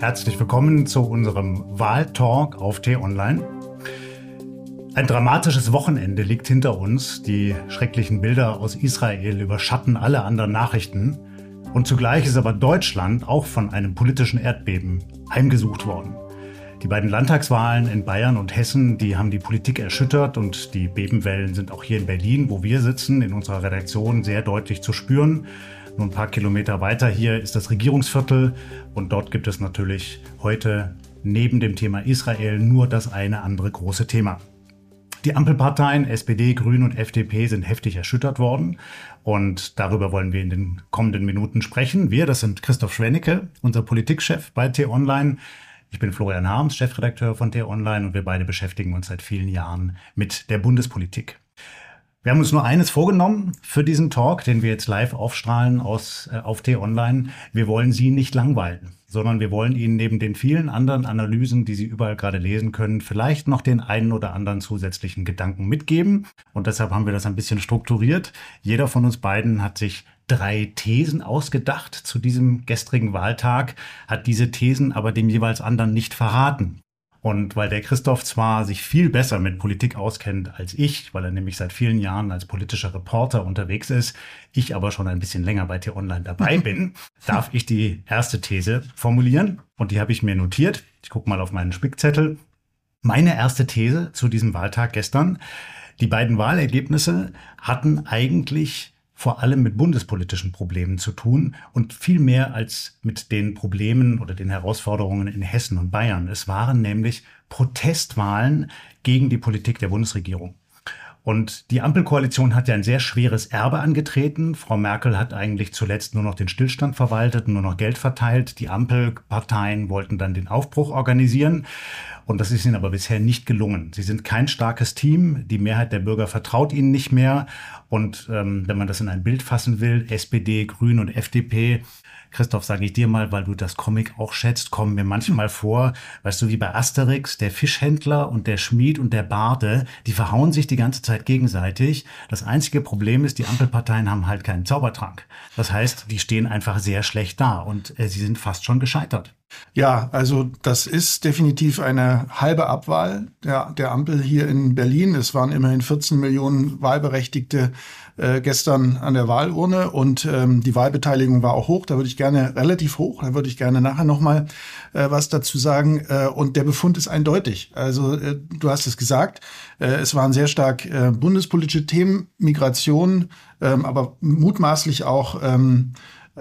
Herzlich willkommen zu unserem Wahltalk auf T-Online. Ein dramatisches Wochenende liegt hinter uns. Die schrecklichen Bilder aus Israel überschatten alle anderen Nachrichten. Und zugleich ist aber Deutschland auch von einem politischen Erdbeben heimgesucht worden. Die beiden Landtagswahlen in Bayern und Hessen, die haben die Politik erschüttert und die Bebenwellen sind auch hier in Berlin, wo wir sitzen, in unserer Redaktion sehr deutlich zu spüren. Nur ein paar Kilometer weiter hier ist das Regierungsviertel und dort gibt es natürlich heute neben dem Thema Israel nur das eine andere große Thema. Die Ampelparteien SPD, Grüne und FDP sind heftig erschüttert worden. Und darüber wollen wir in den kommenden Minuten sprechen. Wir, das sind Christoph Schwennecke, unser Politikchef bei T-Online. Ich bin Florian Harms, Chefredakteur von T-Online und wir beide beschäftigen uns seit vielen Jahren mit der Bundespolitik. Wir haben uns nur eines vorgenommen für diesen Talk, den wir jetzt live aufstrahlen aus, äh, auf T-Online. Wir wollen Sie nicht langweilen, sondern wir wollen Ihnen neben den vielen anderen Analysen, die Sie überall gerade lesen können, vielleicht noch den einen oder anderen zusätzlichen Gedanken mitgeben. Und deshalb haben wir das ein bisschen strukturiert. Jeder von uns beiden hat sich drei Thesen ausgedacht zu diesem gestrigen Wahltag, hat diese Thesen aber dem jeweils anderen nicht verraten. Und weil der Christoph zwar sich viel besser mit Politik auskennt als ich, weil er nämlich seit vielen Jahren als politischer Reporter unterwegs ist, ich aber schon ein bisschen länger bei T-Online dabei bin, darf ich die erste These formulieren. Und die habe ich mir notiert. Ich gucke mal auf meinen Spickzettel. Meine erste These zu diesem Wahltag gestern. Die beiden Wahlergebnisse hatten eigentlich vor allem mit bundespolitischen Problemen zu tun und viel mehr als mit den Problemen oder den Herausforderungen in Hessen und Bayern. Es waren nämlich Protestwahlen gegen die Politik der Bundesregierung. Und die Ampelkoalition hat ja ein sehr schweres Erbe angetreten. Frau Merkel hat eigentlich zuletzt nur noch den Stillstand verwaltet, nur noch Geld verteilt. Die Ampelparteien wollten dann den Aufbruch organisieren. Und das ist ihnen aber bisher nicht gelungen. Sie sind kein starkes Team. Die Mehrheit der Bürger vertraut ihnen nicht mehr. Und ähm, wenn man das in ein Bild fassen will, SPD, Grün und FDP Christoph, sage ich dir mal, weil du das Comic auch schätzt, kommen mir manchmal vor, weißt du, wie bei Asterix, der Fischhändler und der Schmied und der Barde, die verhauen sich die ganze Zeit gegenseitig. Das einzige Problem ist, die Ampelparteien haben halt keinen Zaubertrank. Das heißt, die stehen einfach sehr schlecht da und äh, sie sind fast schon gescheitert. Ja, also das ist definitiv eine halbe Abwahl der, der Ampel hier in Berlin. Es waren immerhin 14 Millionen Wahlberechtigte äh, gestern an der Wahlurne und ähm, die Wahlbeteiligung war auch hoch. Da würde ich gerne relativ hoch. Da würde ich gerne nachher noch mal äh, was dazu sagen. Äh, und der Befund ist eindeutig. Also äh, du hast es gesagt. Äh, es waren sehr stark äh, bundespolitische Themen, Migration, ähm, aber mutmaßlich auch ähm,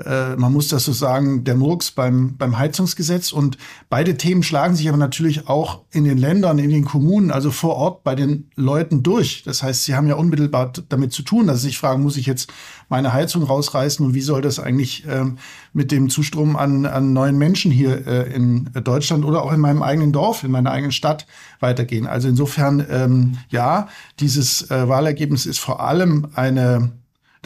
äh, man muss das so sagen, der Murks beim, beim Heizungsgesetz. Und beide Themen schlagen sich aber natürlich auch in den Ländern, in den Kommunen, also vor Ort bei den Leuten durch. Das heißt, sie haben ja unmittelbar damit zu tun, dass sie sich fragen, muss ich jetzt meine Heizung rausreißen und wie soll das eigentlich ähm, mit dem Zustrom an, an neuen Menschen hier äh, in Deutschland oder auch in meinem eigenen Dorf, in meiner eigenen Stadt weitergehen. Also insofern, ähm, ja, dieses äh, Wahlergebnis ist vor allem eine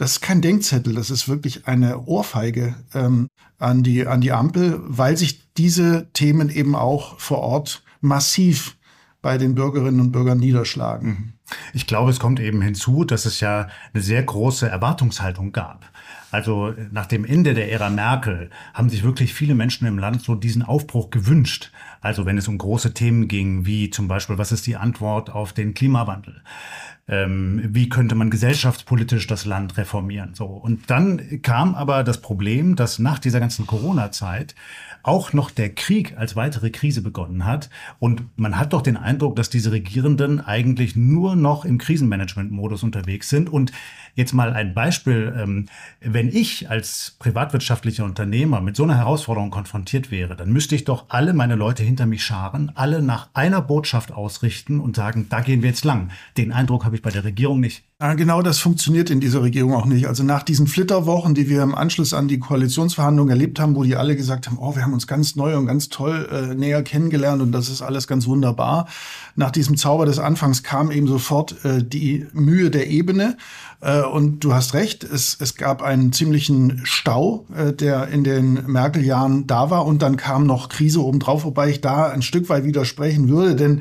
das ist kein Denkzettel, das ist wirklich eine Ohrfeige ähm, an, die, an die Ampel, weil sich diese Themen eben auch vor Ort massiv bei den Bürgerinnen und Bürgern niederschlagen. Ich glaube, es kommt eben hinzu, dass es ja eine sehr große Erwartungshaltung gab. Also nach dem Ende der Ära Merkel haben sich wirklich viele Menschen im Land so diesen Aufbruch gewünscht. Also wenn es um große Themen ging, wie zum Beispiel, was ist die Antwort auf den Klimawandel? ähm, wie könnte man gesellschaftspolitisch das Land reformieren. So. Und dann kam aber das Problem, dass nach dieser ganzen Corona-Zeit auch noch der Krieg als weitere Krise begonnen hat. Und man hat doch den Eindruck, dass diese Regierenden eigentlich nur noch im Krisenmanagement-Modus unterwegs sind. Und jetzt mal ein Beispiel. Ähm, wenn ich als privatwirtschaftlicher Unternehmer mit so einer Herausforderung konfrontiert wäre, dann müsste ich doch alle meine Leute hinter mich scharen, alle nach einer Botschaft ausrichten und sagen, da gehen wir jetzt lang. Den Eindruck habe ich bei der Regierung nicht. Genau das funktioniert in dieser Regierung auch nicht. Also nach diesen Flitterwochen, die wir im Anschluss an die Koalitionsverhandlungen erlebt haben, wo die alle gesagt haben, oh, wir haben uns ganz neu und ganz toll äh, näher kennengelernt und das ist alles ganz wunderbar. Nach diesem Zauber des Anfangs kam eben sofort äh, die Mühe der Ebene. Äh, und du hast recht, es, es gab einen ziemlichen Stau, äh, der in den Merkel-Jahren da war. Und dann kam noch Krise obendrauf, wobei ich da ein Stück weit widersprechen würde. Denn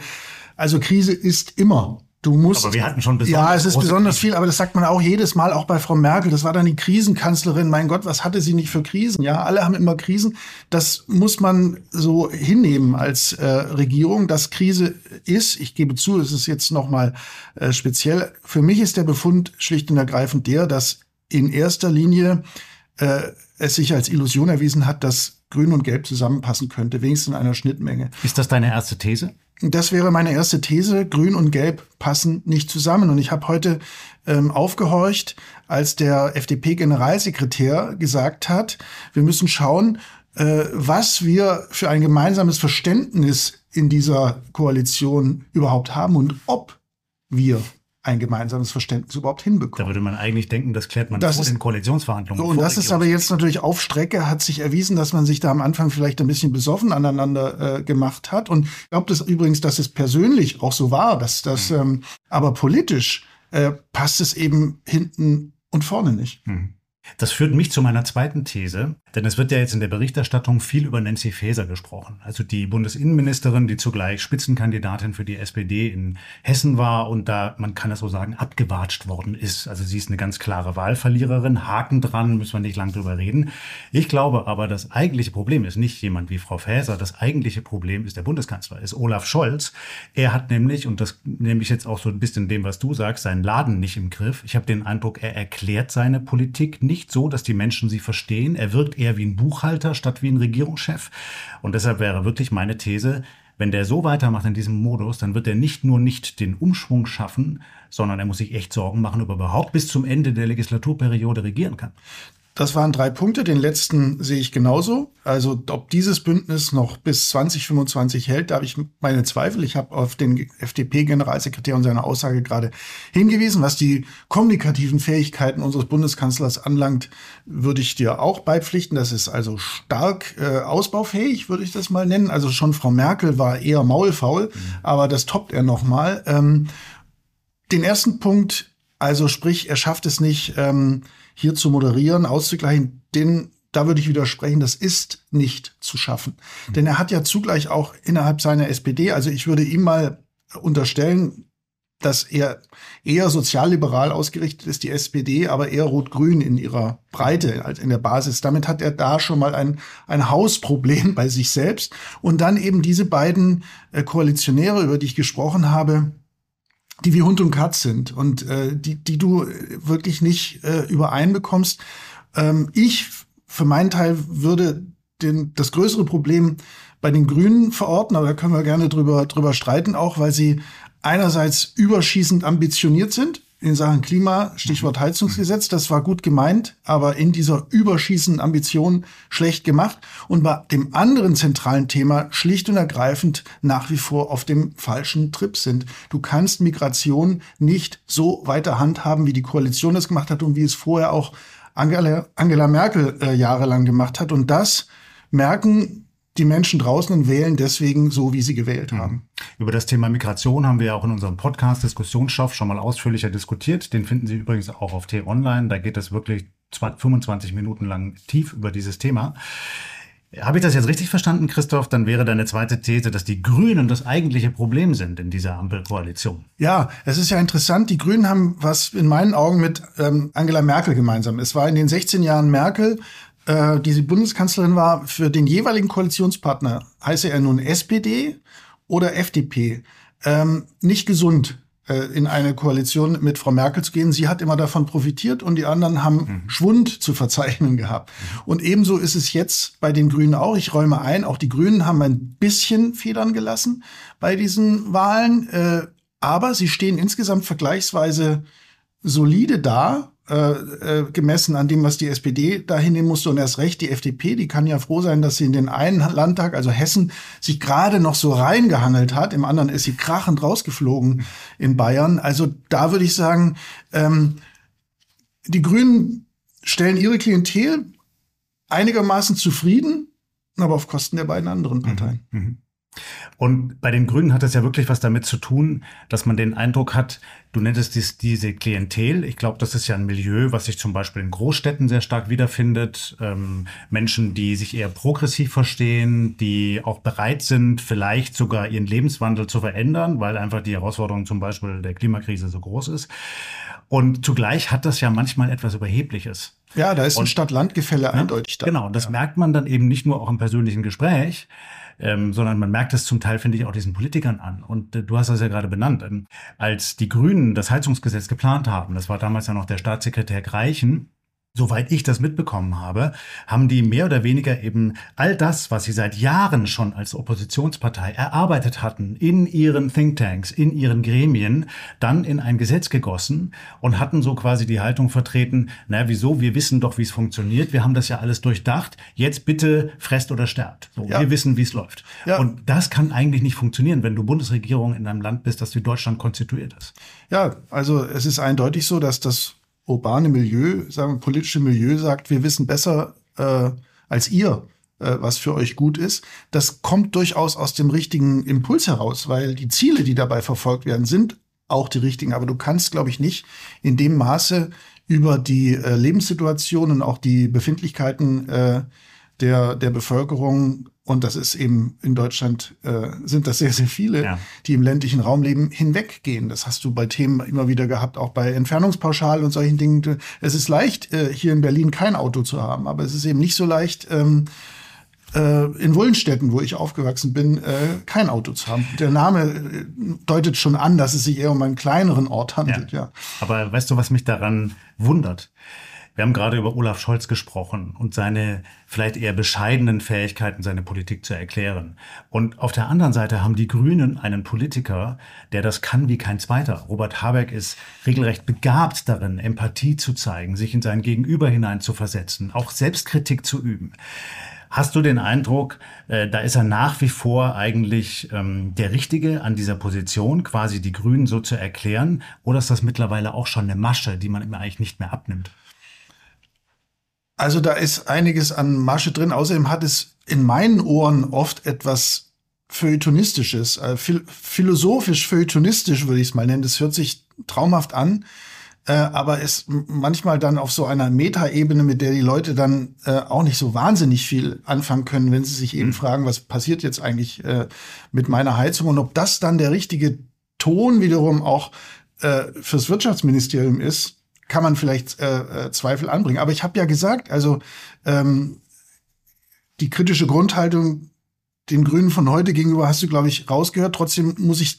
also Krise ist immer Du musst. Aber wir hatten schon besonders Ja, es ist besonders Krisen. viel, aber das sagt man auch jedes Mal, auch bei Frau Merkel. Das war dann die Krisenkanzlerin. Mein Gott, was hatte sie nicht für Krisen? Ja, alle haben immer Krisen. Das muss man so hinnehmen als äh, Regierung, dass Krise ist. Ich gebe zu, es ist jetzt noch mal äh, speziell. Für mich ist der Befund schlicht und ergreifend der, dass in erster Linie äh, es sich als Illusion erwiesen hat, dass Grün und Gelb zusammenpassen könnte, wenigstens in einer Schnittmenge. Ist das deine erste These? Das wäre meine erste These. Grün und Gelb passen nicht zusammen. Und ich habe heute ähm, aufgehorcht, als der FDP-Generalsekretär gesagt hat, wir müssen schauen, äh, was wir für ein gemeinsames Verständnis in dieser Koalition überhaupt haben und ob wir ein gemeinsames Verständnis überhaupt hinbekommen. Da würde man eigentlich denken, das klärt man das ist, in Koalitionsverhandlungen. So, und das ist aber jetzt natürlich auf Strecke, hat sich erwiesen, dass man sich da am Anfang vielleicht ein bisschen besoffen aneinander äh, gemacht hat. Und ich glaube das übrigens, dass es persönlich auch so war, dass das, mhm. ähm, aber politisch äh, passt es eben hinten und vorne nicht. Mhm. Das führt mich zu meiner zweiten These, denn es wird ja jetzt in der Berichterstattung viel über Nancy Faeser gesprochen, also die Bundesinnenministerin, die zugleich Spitzenkandidatin für die SPD in Hessen war und da, man kann das so sagen, abgewatscht worden ist. Also sie ist eine ganz klare Wahlverliererin, Haken dran, müssen wir nicht lang drüber reden. Ich glaube aber, das eigentliche Problem ist nicht jemand wie Frau Faeser, das eigentliche Problem ist der Bundeskanzler, ist Olaf Scholz. Er hat nämlich, und das nehme ich jetzt auch so ein bisschen dem, was du sagst, seinen Laden nicht im Griff. Ich habe den Eindruck, er erklärt seine Politik nicht so, dass die Menschen sie verstehen. Er wirkt eher wie ein Buchhalter statt wie ein Regierungschef. Und deshalb wäre wirklich meine These, wenn der so weitermacht in diesem Modus, dann wird er nicht nur nicht den Umschwung schaffen, sondern er muss sich echt Sorgen machen, ob er überhaupt bis zum Ende der Legislaturperiode regieren kann. Das waren drei Punkte. Den letzten sehe ich genauso. Also ob dieses Bündnis noch bis 2025 hält, da habe ich meine Zweifel. Ich habe auf den FDP-Generalsekretär und seine Aussage gerade hingewiesen. Was die kommunikativen Fähigkeiten unseres Bundeskanzlers anlangt, würde ich dir auch beipflichten. Das ist also stark äh, ausbaufähig, würde ich das mal nennen. Also schon Frau Merkel war eher maulfaul, mhm. aber das toppt er noch mal. Ähm, den ersten Punkt, also sprich, er schafft es nicht. Ähm, hier zu moderieren, auszugleichen, den da würde ich widersprechen, das ist nicht zu schaffen. Mhm. Denn er hat ja zugleich auch innerhalb seiner SPD, also ich würde ihm mal unterstellen, dass er eher sozialliberal ausgerichtet ist, die SPD, aber eher rot-grün in ihrer Breite als in der Basis. Damit hat er da schon mal ein, ein Hausproblem bei sich selbst. Und dann eben diese beiden äh, Koalitionäre, über die ich gesprochen habe, die wie Hund und Katz sind und äh, die, die du wirklich nicht äh, übereinbekommst. Ähm, ich für meinen Teil würde den, das größere Problem bei den Grünen verorten, aber da können wir gerne drüber, drüber streiten, auch weil sie einerseits überschießend ambitioniert sind in Sachen Klima, Stichwort mhm. Heizungsgesetz, das war gut gemeint, aber in dieser überschießenden Ambition schlecht gemacht und bei dem anderen zentralen Thema schlicht und ergreifend nach wie vor auf dem falschen Trip sind. Du kannst Migration nicht so weiter handhaben, wie die Koalition das gemacht hat und wie es vorher auch Angela, Angela Merkel äh, jahrelang gemacht hat. Und das merken die Menschen draußen und wählen deswegen so, wie sie gewählt haben. Über das Thema Migration haben wir ja auch in unserem Podcast Diskussionsstoff schon mal ausführlicher diskutiert. Den finden Sie übrigens auch auf T-Online. Da geht es wirklich 25 Minuten lang tief über dieses Thema. Habe ich das jetzt richtig verstanden, Christoph? Dann wäre deine zweite These, dass die Grünen das eigentliche Problem sind in dieser Ampelkoalition. Ja, es ist ja interessant. Die Grünen haben was in meinen Augen mit ähm, Angela Merkel gemeinsam. Es war in den 16 Jahren Merkel äh, die Bundeskanzlerin war, für den jeweiligen Koalitionspartner, heiße er nun SPD oder FDP, ähm, nicht gesund äh, in eine Koalition mit Frau Merkel zu gehen. Sie hat immer davon profitiert und die anderen haben mhm. Schwund zu verzeichnen gehabt. Mhm. Und ebenso ist es jetzt bei den Grünen auch. Ich räume ein, auch die Grünen haben ein bisschen Federn gelassen bei diesen Wahlen, äh, aber sie stehen insgesamt vergleichsweise solide da äh, gemessen an dem, was die SPD da hinnehmen musste. Und erst recht die FDP, die kann ja froh sein, dass sie in den einen Landtag, also Hessen, sich gerade noch so reingehangelt hat. Im anderen ist sie krachend rausgeflogen in Bayern. Also da würde ich sagen, ähm, die Grünen stellen ihre Klientel einigermaßen zufrieden, aber auf Kosten der beiden anderen Parteien. Mhm. Mhm. Und bei den Grünen hat es ja wirklich was damit zu tun, dass man den Eindruck hat, du nenntest dies, diese Klientel. Ich glaube, das ist ja ein Milieu, was sich zum Beispiel in Großstädten sehr stark wiederfindet. Ähm, Menschen, die sich eher progressiv verstehen, die auch bereit sind, vielleicht sogar ihren Lebenswandel zu verändern, weil einfach die Herausforderung zum Beispiel der Klimakrise so groß ist. Und zugleich hat das ja manchmal etwas Überhebliches. Ja, da ist ein Stadt-Land-Gefälle eindeutig da. Genau, das ja. merkt man dann eben nicht nur auch im persönlichen Gespräch, ähm, sondern man merkt es zum Teil, finde ich, auch diesen Politikern an. Und äh, du hast das ja gerade benannt. Ähm, als die Grünen das Heizungsgesetz geplant haben, das war damals ja noch der Staatssekretär Greichen, Soweit ich das mitbekommen habe, haben die mehr oder weniger eben all das, was sie seit Jahren schon als Oppositionspartei erarbeitet hatten, in ihren Thinktanks, in ihren Gremien, dann in ein Gesetz gegossen und hatten so quasi die Haltung vertreten, na wieso, wir wissen doch, wie es funktioniert, wir haben das ja alles durchdacht, jetzt bitte fresst oder sterbt. So, ja. Wir wissen, wie es läuft. Ja. Und das kann eigentlich nicht funktionieren, wenn du Bundesregierung in einem Land bist, das wie Deutschland konstituiert ist. Ja, also es ist eindeutig so, dass das urbane Milieu, sagen wir, politische Milieu sagt, wir wissen besser äh, als ihr, äh, was für euch gut ist. Das kommt durchaus aus dem richtigen Impuls heraus, weil die Ziele, die dabei verfolgt werden, sind auch die richtigen. Aber du kannst, glaube ich, nicht in dem Maße über die äh, Lebenssituation und auch die Befindlichkeiten äh, der, der Bevölkerung und das ist eben in Deutschland äh, sind das sehr, sehr viele, ja. die im ländlichen Raum leben, hinweggehen. Das hast du bei Themen immer wieder gehabt, auch bei Entfernungspauschal und solchen Dingen. Es ist leicht, äh, hier in Berlin kein Auto zu haben, aber es ist eben nicht so leicht, ähm, äh, in Wullenstetten, wo ich aufgewachsen bin, äh, kein Auto zu haben. Der Name äh, deutet schon an, dass es sich eher um einen kleineren Ort handelt, ja. ja. Aber weißt du, was mich daran wundert? Wir haben gerade über Olaf Scholz gesprochen und seine vielleicht eher bescheidenen Fähigkeiten, seine Politik zu erklären. Und auf der anderen Seite haben die Grünen einen Politiker, der das kann wie kein zweiter. Robert Habeck ist regelrecht begabt darin, Empathie zu zeigen, sich in sein Gegenüber hinein zu versetzen, auch Selbstkritik zu üben. Hast du den Eindruck, äh, da ist er nach wie vor eigentlich ähm, der Richtige an dieser Position, quasi die Grünen so zu erklären? Oder ist das mittlerweile auch schon eine Masche, die man ihm eigentlich nicht mehr abnimmt? Also da ist einiges an Masche drin. Außerdem hat es in meinen Ohren oft etwas Feuilletonistisches, äh, philosophisch feuilletonistisch würde ich es mal nennen. Das hört sich traumhaft an, äh, aber ist manchmal dann auf so einer Metaebene, mit der die Leute dann äh, auch nicht so wahnsinnig viel anfangen können, wenn sie sich eben mhm. fragen, was passiert jetzt eigentlich äh, mit meiner Heizung und ob das dann der richtige Ton wiederum auch äh, fürs Wirtschaftsministerium ist kann man vielleicht äh, äh, Zweifel anbringen. Aber ich habe ja gesagt, also ähm, die kritische Grundhaltung den Grünen von heute gegenüber hast du, glaube ich, rausgehört. Trotzdem muss ich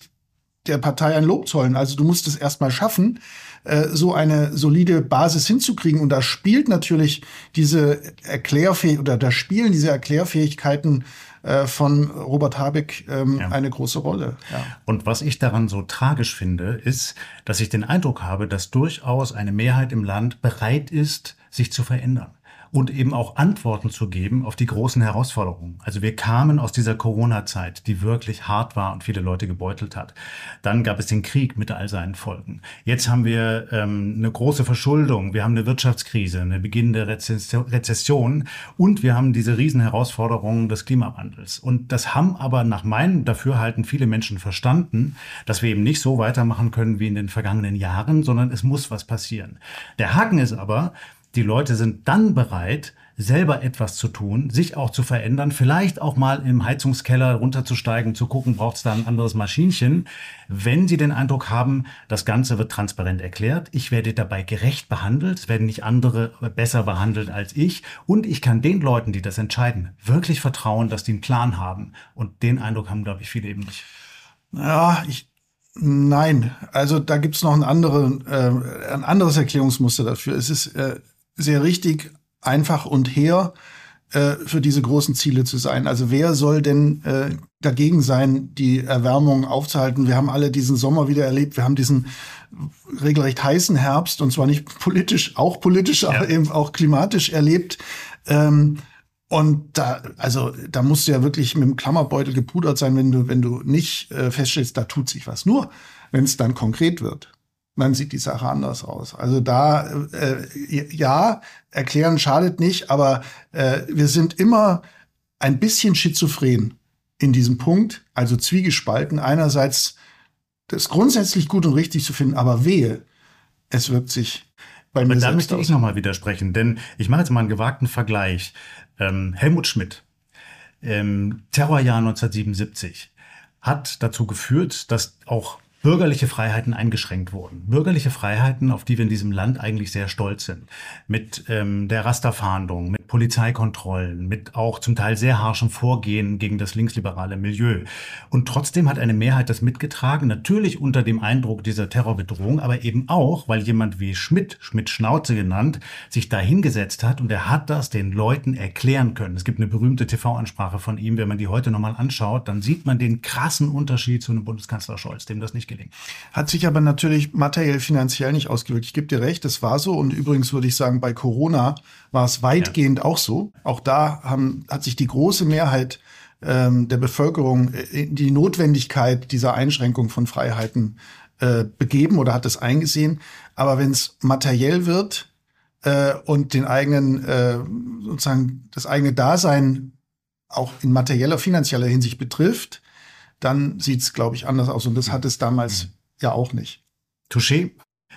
der Partei ein Lob zollen. Also du musst es erstmal schaffen, äh, so eine solide Basis hinzukriegen. Und da spielt natürlich diese Erklärfähigkeit oder da spielen diese Erklärfähigkeiten äh, von Robert Habeck ähm, ja. eine große Rolle. Ja. Und was ich daran so tragisch finde, ist, dass ich den Eindruck habe, dass durchaus eine Mehrheit im Land bereit ist, sich zu verändern und eben auch Antworten zu geben auf die großen Herausforderungen. Also wir kamen aus dieser Corona-Zeit, die wirklich hart war und viele Leute gebeutelt hat. Dann gab es den Krieg mit all seinen Folgen. Jetzt haben wir ähm, eine große Verschuldung, wir haben eine Wirtschaftskrise, eine beginnende Rezession und wir haben diese riesen Herausforderungen des Klimawandels. Und das haben aber nach meinem Dafürhalten viele Menschen verstanden, dass wir eben nicht so weitermachen können wie in den vergangenen Jahren, sondern es muss was passieren. Der Haken ist aber, die Leute sind dann bereit, selber etwas zu tun, sich auch zu verändern, vielleicht auch mal im Heizungskeller runterzusteigen, zu gucken, braucht es da ein anderes Maschinchen, wenn sie den Eindruck haben, das Ganze wird transparent erklärt, ich werde dabei gerecht behandelt, es werden nicht andere besser behandelt als ich und ich kann den Leuten, die das entscheiden, wirklich vertrauen, dass die einen Plan haben. Und den Eindruck haben, glaube ich, viele eben nicht. Ja, ich, Nein, also da gibt's noch ein, andere, äh, ein anderes Erklärungsmuster dafür. Es ist äh, sehr richtig, einfach und her äh, für diese großen Ziele zu sein. Also wer soll denn äh, dagegen sein, die Erwärmung aufzuhalten? Wir haben alle diesen Sommer wieder erlebt. Wir haben diesen regelrecht heißen Herbst und zwar nicht politisch, auch politisch, ja. aber eben auch klimatisch erlebt. Ähm, und da, also da musst du ja wirklich mit dem Klammerbeutel gepudert sein, wenn du, wenn du nicht äh, feststellst, da tut sich was. Nur, wenn es dann konkret wird dann sieht die Sache anders aus. Also da, äh, ja, erklären schadet nicht, aber äh, wir sind immer ein bisschen schizophren in diesem Punkt, also zwiegespalten, einerseits das grundsätzlich gut und richtig zu finden, aber wehe, es wirkt sich bei mir Da möchte ich nochmal widersprechen, denn ich mache jetzt mal einen gewagten Vergleich. Ähm, Helmut Schmidt, ähm, Terrorjahr 1977, hat dazu geführt, dass auch bürgerliche Freiheiten eingeschränkt wurden. Bürgerliche Freiheiten, auf die wir in diesem Land eigentlich sehr stolz sind. Mit ähm, der Rasterfahndung, mit Polizeikontrollen, mit auch zum Teil sehr harschem Vorgehen gegen das linksliberale Milieu. Und trotzdem hat eine Mehrheit das mitgetragen, natürlich unter dem Eindruck dieser Terrorbedrohung, aber eben auch, weil jemand wie Schmidt, Schmidt Schnauze genannt, sich da hingesetzt hat und er hat das den Leuten erklären können. Es gibt eine berühmte TV-Ansprache von ihm, wenn man die heute nochmal anschaut, dann sieht man den krassen Unterschied zu einem Bundeskanzler Scholz, dem das nicht gelingt. Hat sich aber natürlich materiell finanziell nicht ausgewirkt. Ich gebe dir recht, das war so. Und übrigens würde ich sagen, bei Corona war es weitgehend ja. auch so. Auch da haben, hat sich die große Mehrheit ähm, der Bevölkerung in die Notwendigkeit dieser Einschränkung von Freiheiten äh, begeben oder hat es eingesehen. Aber wenn es materiell wird äh, und den eigenen äh, sozusagen das eigene Dasein auch in materieller, finanzieller Hinsicht betrifft, dann sieht es, glaube ich, anders aus. Und das hat es damals mhm. ja auch nicht. Touché.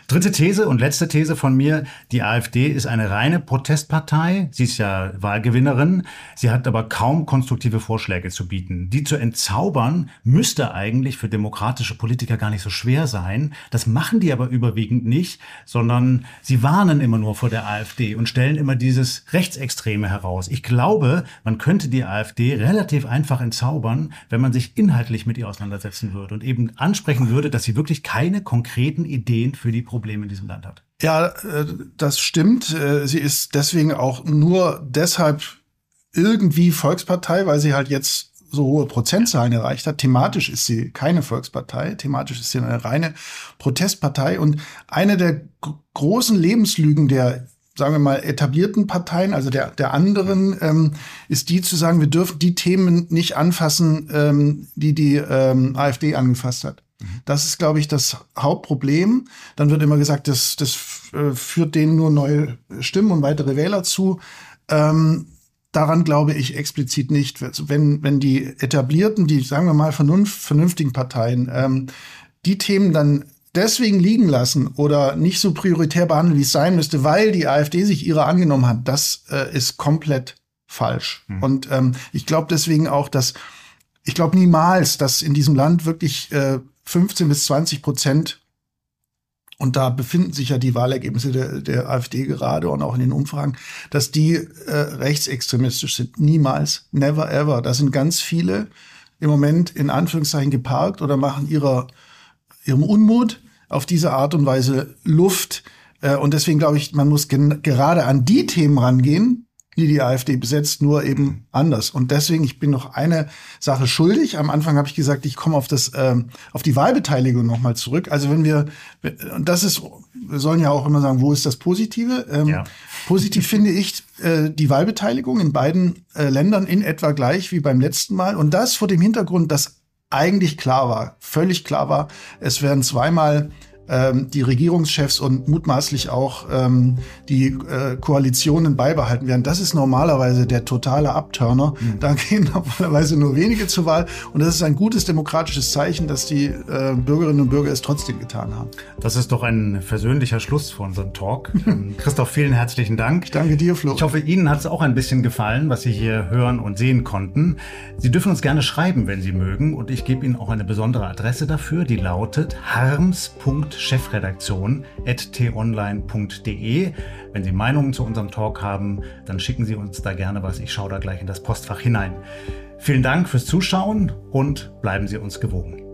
Dritte These und letzte These von mir. Die AfD ist eine reine Protestpartei. Sie ist ja Wahlgewinnerin. Sie hat aber kaum konstruktive Vorschläge zu bieten. Die zu entzaubern müsste eigentlich für demokratische Politiker gar nicht so schwer sein. Das machen die aber überwiegend nicht, sondern sie warnen immer nur vor der AfD und stellen immer dieses Rechtsextreme heraus. Ich glaube, man könnte die AfD relativ einfach entzaubern, wenn man sich inhaltlich mit ihr auseinandersetzen würde und eben ansprechen würde, dass sie wirklich keine konkreten Ideen für die Probleme in diesem Land hat. Ja, äh, das stimmt. Äh, sie ist deswegen auch nur deshalb irgendwie Volkspartei, weil sie halt jetzt so hohe Prozentzahlen erreicht hat. Thematisch ist sie keine Volkspartei, thematisch ist sie eine reine Protestpartei. Und eine der großen Lebenslügen der sagen wir mal, etablierten Parteien, also der, der anderen, ähm, ist die zu sagen, wir dürfen die Themen nicht anfassen, ähm, die die ähm, AfD angefasst hat. Das ist, glaube ich, das Hauptproblem. Dann wird immer gesagt, das, das äh, führt denen nur neue Stimmen und weitere Wähler zu. Ähm, daran glaube ich explizit nicht. Wenn, wenn die etablierten, die, sagen wir mal, vernunft, vernünftigen Parteien ähm, die Themen dann deswegen liegen lassen oder nicht so prioritär behandeln, wie es sein müsste, weil die AfD sich ihrer angenommen hat, das äh, ist komplett falsch. Mhm. Und ähm, ich glaube deswegen auch, dass ich glaube niemals, dass in diesem Land wirklich äh, 15 bis 20 Prozent und da befinden sich ja die Wahlergebnisse der, der AfD gerade und auch in den Umfragen, dass die äh, rechtsextremistisch sind. Niemals, never ever. Da sind ganz viele im Moment in Anführungszeichen geparkt oder machen ihrer, ihrem Unmut auf diese Art und Weise Luft. Äh, und deswegen glaube ich, man muss gerade an die Themen rangehen, die die AfD besetzt, nur eben anders. Und deswegen, ich bin noch eine Sache schuldig. Am Anfang habe ich gesagt, ich komme auf das, ähm, auf die Wahlbeteiligung nochmal zurück. Also wenn wir, und das ist, wir sollen ja auch immer sagen, wo ist das Positive? Ähm, ja. Positiv finde ich äh, die Wahlbeteiligung in beiden äh, Ländern in etwa gleich wie beim letzten Mal. Und das vor dem Hintergrund, dass eigentlich klar war, völlig klar war, es werden zweimal ähm, die Regierungschefs und mutmaßlich auch ähm, die äh, Koalitionen beibehalten werden. Das ist normalerweise der totale Abturner. Mhm. Da gehen normalerweise nur wenige zur Wahl. Und das ist ein gutes demokratisches Zeichen, dass die äh, Bürgerinnen und Bürger es trotzdem getan haben. Das ist doch ein versöhnlicher Schluss für unseren Talk. Ähm, Christoph, vielen herzlichen Dank. Ich danke dir, Flo. Ich hoffe, Ihnen hat es auch ein bisschen gefallen, was Sie hier hören und sehen konnten. Sie dürfen uns gerne schreiben, wenn Sie mögen. Und ich gebe Ihnen auch eine besondere Adresse dafür, die lautet harms.de chefredaktion.tonline.de. Wenn Sie Meinungen zu unserem Talk haben, dann schicken Sie uns da gerne was. Ich schaue da gleich in das Postfach hinein. Vielen Dank fürs Zuschauen und bleiben Sie uns gewogen.